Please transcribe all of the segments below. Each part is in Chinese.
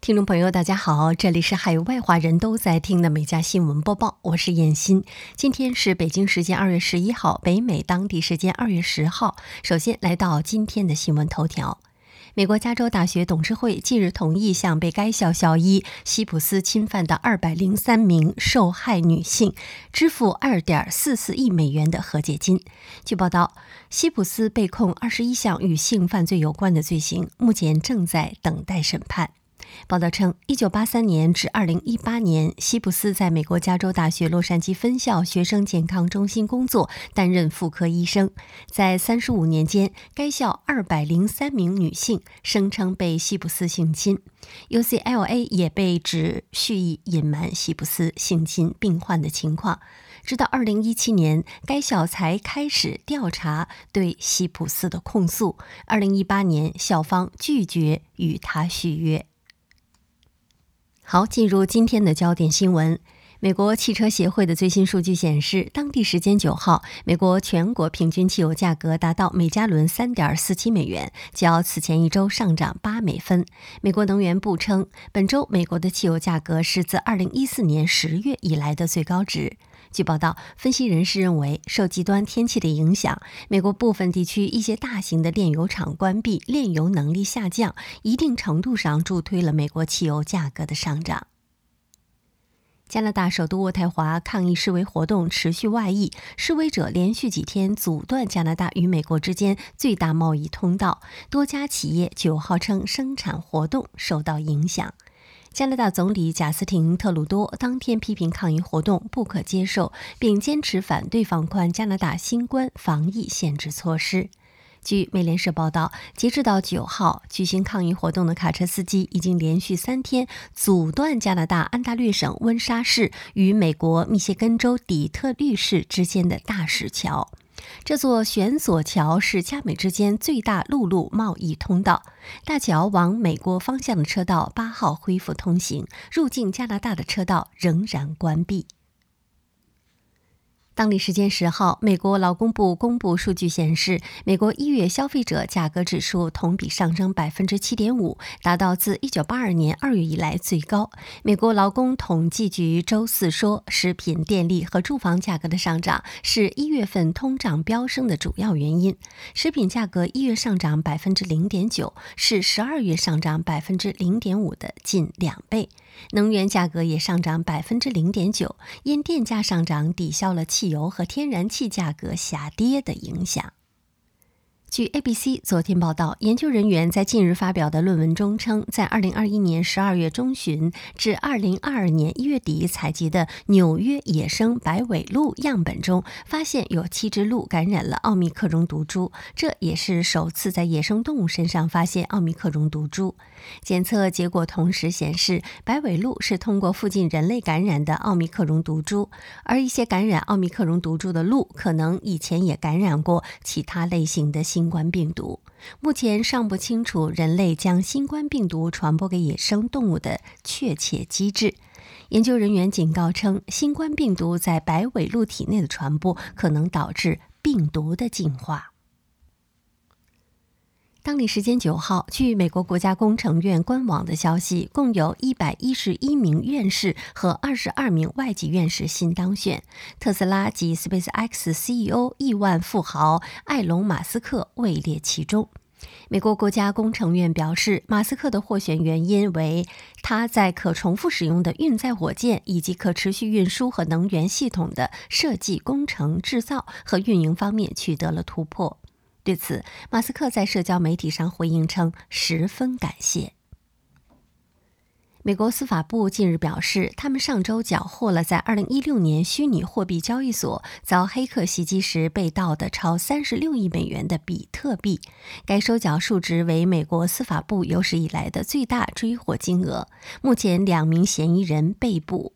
听众朋友，大家好，这里是海外华人都在听的每家新闻播报，我是燕欣。今天是北京时间二月十一号，北美当地时间二月十号。首先来到今天的新闻头条：美国加州大学董事会近日同意向被该校校医西普斯侵犯的二百零三名受害女性支付二点四四亿美元的和解金。据报道，西普斯被控二十一项与性犯罪有关的罪行，目前正在等待审判。报道称，1983年至2018年，西普斯在美国加州大学洛杉矶分校学生健康中心工作，担任妇科医生。在35年间，该校203名女性声称被西普斯性侵。UCLA 也被指蓄意隐瞒西普斯性侵病患的情况。直到2017年，该校才开始调查对西普斯的控诉。2018年，校方拒绝与他续约。好，进入今天的焦点新闻。美国汽车协会的最新数据显示，当地时间九号，美国全国平均汽油价格达到每加仑三点四七美元，较此前一周上涨八美分。美国能源部称，本周美国的汽油价格是自二零一四年十月以来的最高值。据报道，分析人士认为，受极端天气的影响，美国部分地区一些大型的炼油厂关闭，炼油能力下降，一定程度上助推了美国汽油价格的上涨。加拿大首都渥太华抗议示威活动持续外溢，示威者连续几天阻断加拿大与美国之间最大贸易通道，多家企业九号称生产活动受到影响。加拿大总理贾斯汀·特鲁多当天批评抗议活动不可接受，并坚持反对放宽加拿大新冠防疫限制措施。据美联社报道，截止到九号，举行抗议活动的卡车司机已经连续三天阻断加拿大安大略省温莎市与美国密歇根州底特律市之间的大石桥。这座悬索桥是加美之间最大陆路贸易通道。大桥往美国方向的车道八号恢复通行，入境加拿大的车道仍然关闭。当地时间十号，美国劳工部公布数据显示，美国一月消费者价格指数同比上升百分之七点五，达到自一九八二年二月以来最高。美国劳工统计局周四说，食品、电力和住房价格的上涨是一月份通胀飙升的主要原因。食品价格一月上涨百分之零点九，是十二月上涨百分之零点五的近两倍。能源价格也上涨百分之零点九，因电价上涨抵消了汽油和天然气价格下跌的影响。据 ABC 昨天报道，研究人员在近日发表的论文中称，在2021年12月中旬至2022年1月底采集的纽约野生白尾鹿样本中，发现有七只鹿感染了奥密克戎毒株，这也是首次在野生动物身上发现奥密克戎毒株。检测结果同时显示，白尾鹿是通过附近人类感染的奥密克戎毒株，而一些感染奥密克戎毒株的鹿可能以前也感染过其他类型的新。新冠病毒目前尚不清楚人类将新冠病毒传播给野生动物的确切机制。研究人员警告称，新冠病毒在白尾鹿体内的传播可能导致病毒的进化。当地时间九号，据美国国家工程院官网的消息，共有一百一十一名院士和二十二名外籍院士新当选。特斯拉及 SpaceX CEO 亿万富豪埃隆·马斯克位列其中。美国国家工程院表示，马斯克的获选原因为他在可重复使用的运载火箭以及可持续运输和能源系统的设计、工程、制造和运营方面取得了突破。对此，马斯克在社交媒体上回应称十分感谢。美国司法部近日表示，他们上周缴获了在2016年虚拟货币交易所遭黑客袭击时被盗的超36亿美元的比特币，该收缴数值为美国司法部有史以来的最大追获金额。目前，两名嫌疑人被捕。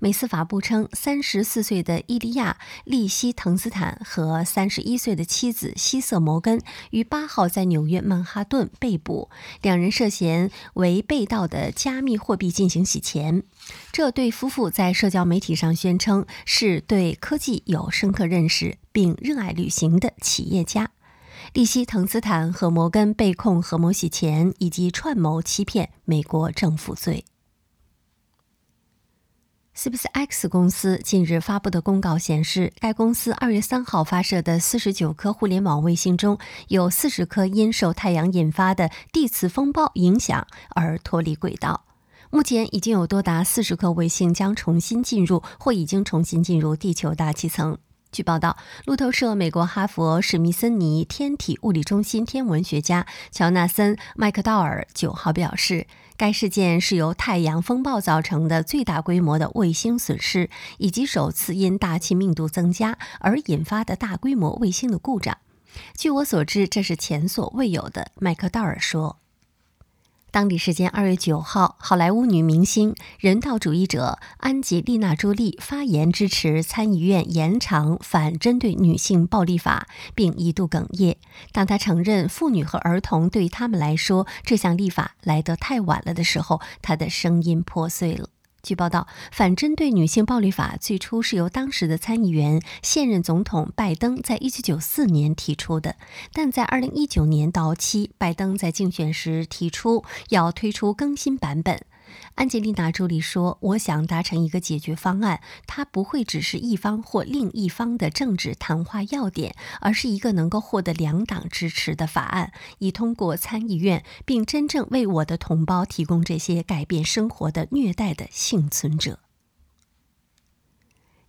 美司法部称，三十四岁的伊利亚·利希滕斯坦和三十一岁的妻子希瑟·摩根于八号在纽约曼哈顿被捕，两人涉嫌为被盗的加密货币进行洗钱。这对夫妇在社交媒体上宣称是对科技有深刻认识并热爱旅行的企业家。利希滕斯坦和摩根被控合谋洗钱以及串谋欺骗美国政府罪。SpaceX 公司近日发布的公告显示，该公司二月三号发射的四十九颗互联网卫星中有四十颗因受太阳引发的地磁风暴影响而脱离轨道。目前已经有多达四十颗卫星将重新进入或已经重新进入地球大气层。据报道，路透社美国哈佛史密森尼天体物理中心天文学家乔纳森·麦克道尔九号表示，该事件是由太阳风暴造成的最大规模的卫星损失，以及首次因大气密度增加而引发的大规模卫星的故障。据我所知，这是前所未有的，麦克道尔说。当地时间二月九号，好莱坞女明星、人道主义者安吉丽娜·朱莉发言支持参议院延长反针对女性暴力法，并一度哽咽。当她承认妇女和儿童对于他们来说这项立法来得太晚了的时候，她的声音破碎了。据报道，反针对女性暴力法最初是由当时的参议员、现任总统拜登在1994年提出的，但在2019年到期，拜登在竞选时提出要推出更新版本。安吉丽娜·朱莉说：“我想达成一个解决方案，它不会只是一方或另一方的政治谈话要点，而是一个能够获得两党支持的法案，以通过参议院，并真正为我的同胞提供这些改变生活的虐待的幸存者。”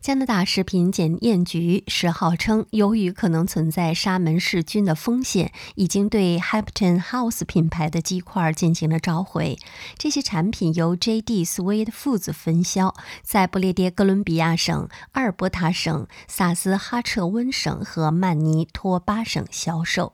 加拿大食品检验局十号称，由于可能存在沙门氏菌的风险，已经对 h a p t o n House 品牌的鸡块进行了召回。这些产品由 J.D. Sweet Foods 分销，在不列颠哥伦比亚省、阿尔伯塔省、萨斯哈彻温省和曼尼托巴省销售。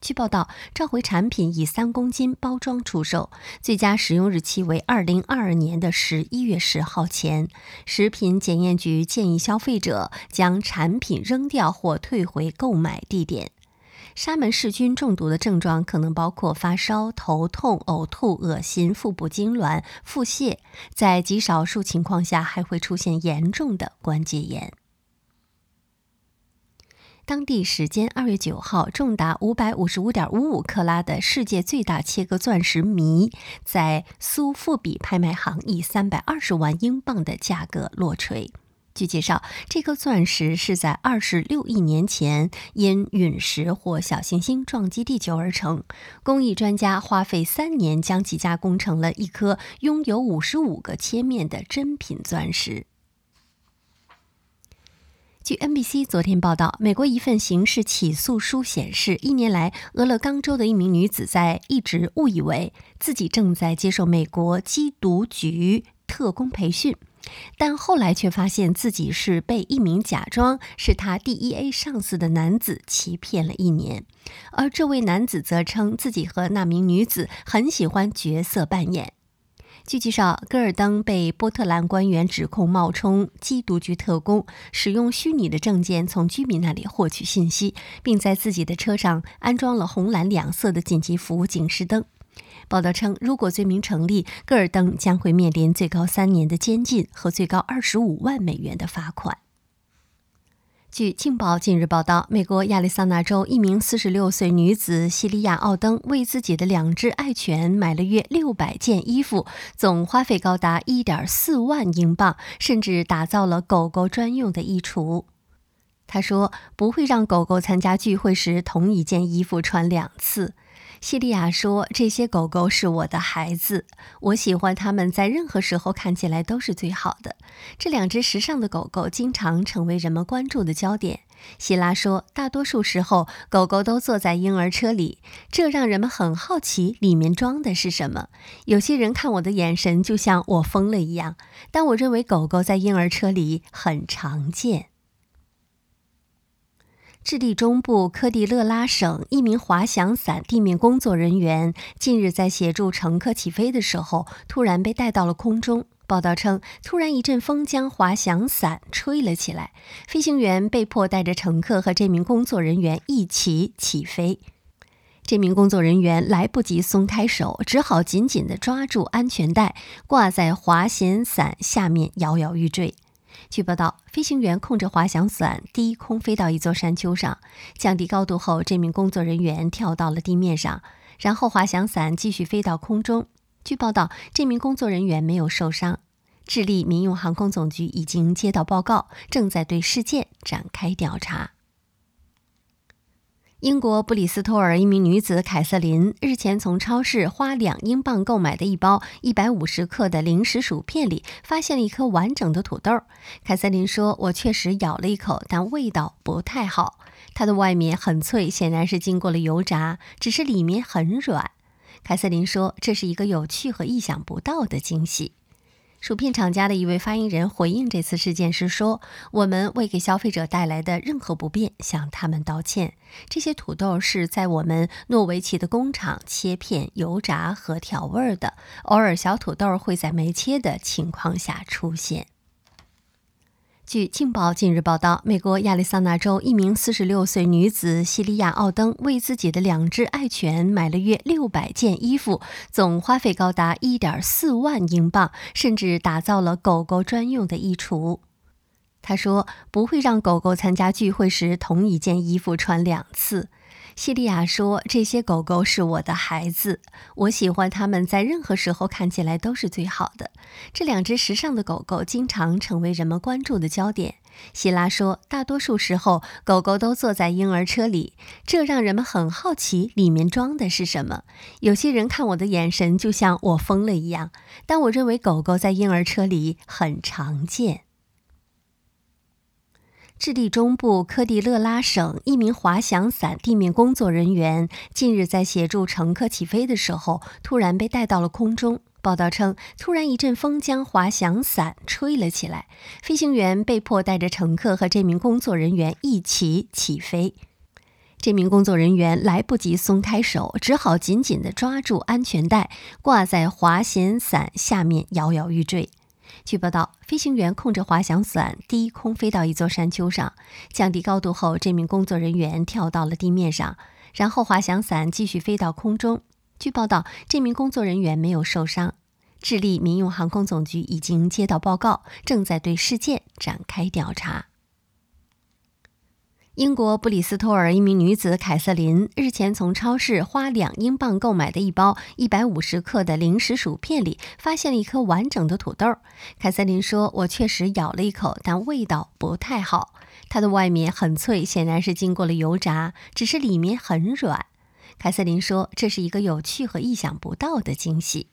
据报道，召回产品以三公斤包装出售，最佳使用日期为二零二二年的十一月十号前。食品检验局建议消费者将产品扔掉或退回购买地点。沙门氏菌中毒的症状可能包括发烧、头痛、呕吐、恶心、腹部痉挛、腹泻，在极少数情况下还会出现严重的关节炎。当地时间二月九号，重达五百五十五点五五克拉的世界最大切割钻石谜在苏富比拍卖行以三百二十万英镑的价格落锤。据介绍，这颗钻石是在二十六亿年前因陨石或小行星撞击地球而成。工艺专家花费三年将其加工成了一颗拥有五十五个切面的真品钻石。据 NBC 昨天报道，美国一份刑事起诉书显示，一年来，俄勒冈州的一名女子在一直误以为自己正在接受美国缉毒局特工培训，但后来却发现自己是被一名假装是他 DEA 上司的男子欺骗了一年。而这位男子则称自己和那名女子很喜欢角色扮演。据介绍，戈尔登被波特兰官员指控冒充缉毒局特工，使用虚拟的证件从居民那里获取信息，并在自己的车上安装了红蓝两色的紧急服务警示灯。报道称，如果罪名成立，戈尔登将会面临最高三年的监禁和最高二十五万美元的罚款。据《镜报》近日报道，美国亚利桑那州一名46岁女子西利亚·奥登为自己的两只爱犬买了约600件衣服，总花费高达1.4万英镑，甚至打造了狗狗专用的衣橱。他说：“不会让狗狗参加聚会时同一件衣服穿两次。”西利亚说：“这些狗狗是我的孩子，我喜欢它们在任何时候看起来都是最好的。这两只时尚的狗狗经常成为人们关注的焦点。”希拉说：“大多数时候，狗狗都坐在婴儿车里，这让人们很好奇里面装的是什么。有些人看我的眼神就像我疯了一样，但我认为狗狗在婴儿车里很常见。”智利中部科迪勒拉省一名滑翔伞地面工作人员近日在协助乘客起飞的时候，突然被带到了空中。报道称，突然一阵风将滑翔伞吹了起来，飞行员被迫带着乘客和这名工作人员一起起飞。这名工作人员来不及松开手，只好紧紧地抓住安全带，挂在滑翔伞下面摇摇欲坠。据报道，飞行员控制滑翔伞低空飞到一座山丘上，降低高度后，这名工作人员跳到了地面上，然后滑翔伞继续飞到空中。据报道，这名工作人员没有受伤。智利民用航空总局已经接到报告，正在对事件展开调查。英国布里斯托尔一名女子凯瑟琳日前从超市花两英镑购买的一包一百五十克的零食薯片里发现了一颗完整的土豆。凯瑟琳说：“我确实咬了一口，但味道不太好。它的外面很脆，显然是经过了油炸，只是里面很软。”凯瑟琳说：“这是一个有趣和意想不到的惊喜。”薯片厂家的一位发言人回应这次事件时说：“我们未给消费者带来的任何不便向他们道歉。这些土豆是在我们诺维奇的工厂切片、油炸和调味的，偶尔小土豆会在没切的情况下出现。”据《镜报》近日报道，美国亚利桑那州一名46岁女子西利亚·奥登为自己的两只爱犬买了约600件衣服，总花费高达1.4万英镑，甚至打造了狗狗专用的衣橱。他说：“不会让狗狗参加聚会时同一件衣服穿两次。”西利亚说：“这些狗狗是我的孩子，我喜欢它们在任何时候看起来都是最好的。这两只时尚的狗狗经常成为人们关注的焦点。”希拉说：“大多数时候，狗狗都坐在婴儿车里，这让人们很好奇里面装的是什么。有些人看我的眼神就像我疯了一样，但我认为狗狗在婴儿车里很常见。”智利中部科迪勒拉省一名滑翔伞地面工作人员近日在协助乘客起飞的时候，突然被带到了空中。报道称，突然一阵风将滑翔伞吹了起来，飞行员被迫带着乘客和这名工作人员一起起飞。这名工作人员来不及松开手，只好紧紧地抓住安全带，挂在滑翔伞下面摇摇欲坠。据报道，飞行员控制滑翔伞低空飞到一座山丘上，降低高度后，这名工作人员跳到了地面上，然后滑翔伞继续飞到空中。据报道，这名工作人员没有受伤。智利民用航空总局已经接到报告，正在对事件展开调查。英国布里斯托尔一名女子凯瑟琳日前从超市花两英镑购买的一包一百五十克的零食薯片里发现了一颗完整的土豆。凯瑟琳说：“我确实咬了一口，但味道不太好。它的外面很脆，显然是经过了油炸，只是里面很软。”凯瑟琳说：“这是一个有趣和意想不到的惊喜。”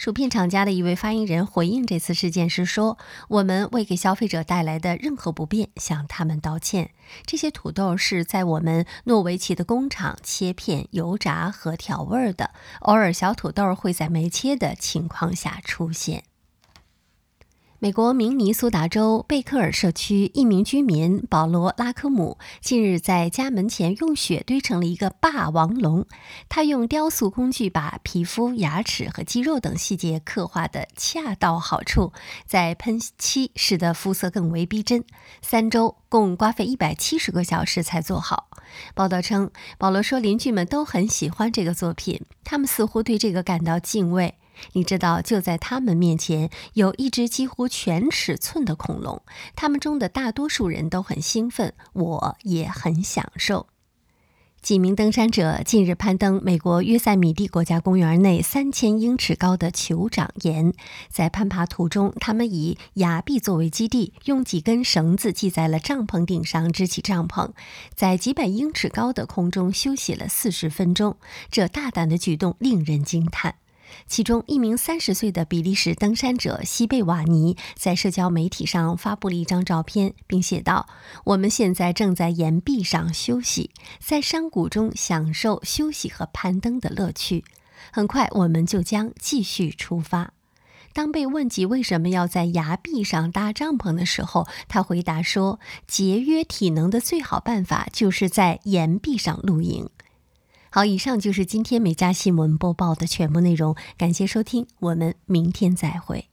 薯片厂家的一位发言人回应这次事件时说：“我们未给消费者带来的任何不便向他们道歉。这些土豆是在我们诺维奇的工厂切片、油炸和调味的，偶尔小土豆会在没切的情况下出现。”美国明尼苏达州贝克尔社区一名居民保罗·拉科姆近日在家门前用雪堆成了一个霸王龙。他用雕塑工具把皮肤、牙齿和肌肉等细节刻画得恰到好处，在喷漆使得肤色更为逼真。三周，共花费一百七十个小时才做好。报道称，保罗说邻居们都很喜欢这个作品，他们似乎对这个感到敬畏。你知道，就在他们面前有一只几乎全尺寸的恐龙。他们中的大多数人都很兴奋，我也很享受。几名登山者近日攀登美国约塞米蒂国家公园内三千英尺高的酋长岩，在攀爬途中，他们以崖壁作为基地，用几根绳子系在了帐篷顶上支起帐篷，在几百英尺高的空中休息了四十分钟。这大胆的举动令人惊叹。其中一名三十岁的比利时登山者西贝瓦尼在社交媒体上发布了一张照片，并写道：“我们现在正在岩壁上休息，在山谷中享受休息和攀登的乐趣。很快我们就将继续出发。”当被问及为什么要在崖壁上搭帐篷的时候，他回答说：“节约体能的最好办法就是在岩壁上露营。”好，以上就是今天美家新闻播报的全部内容。感谢收听，我们明天再会。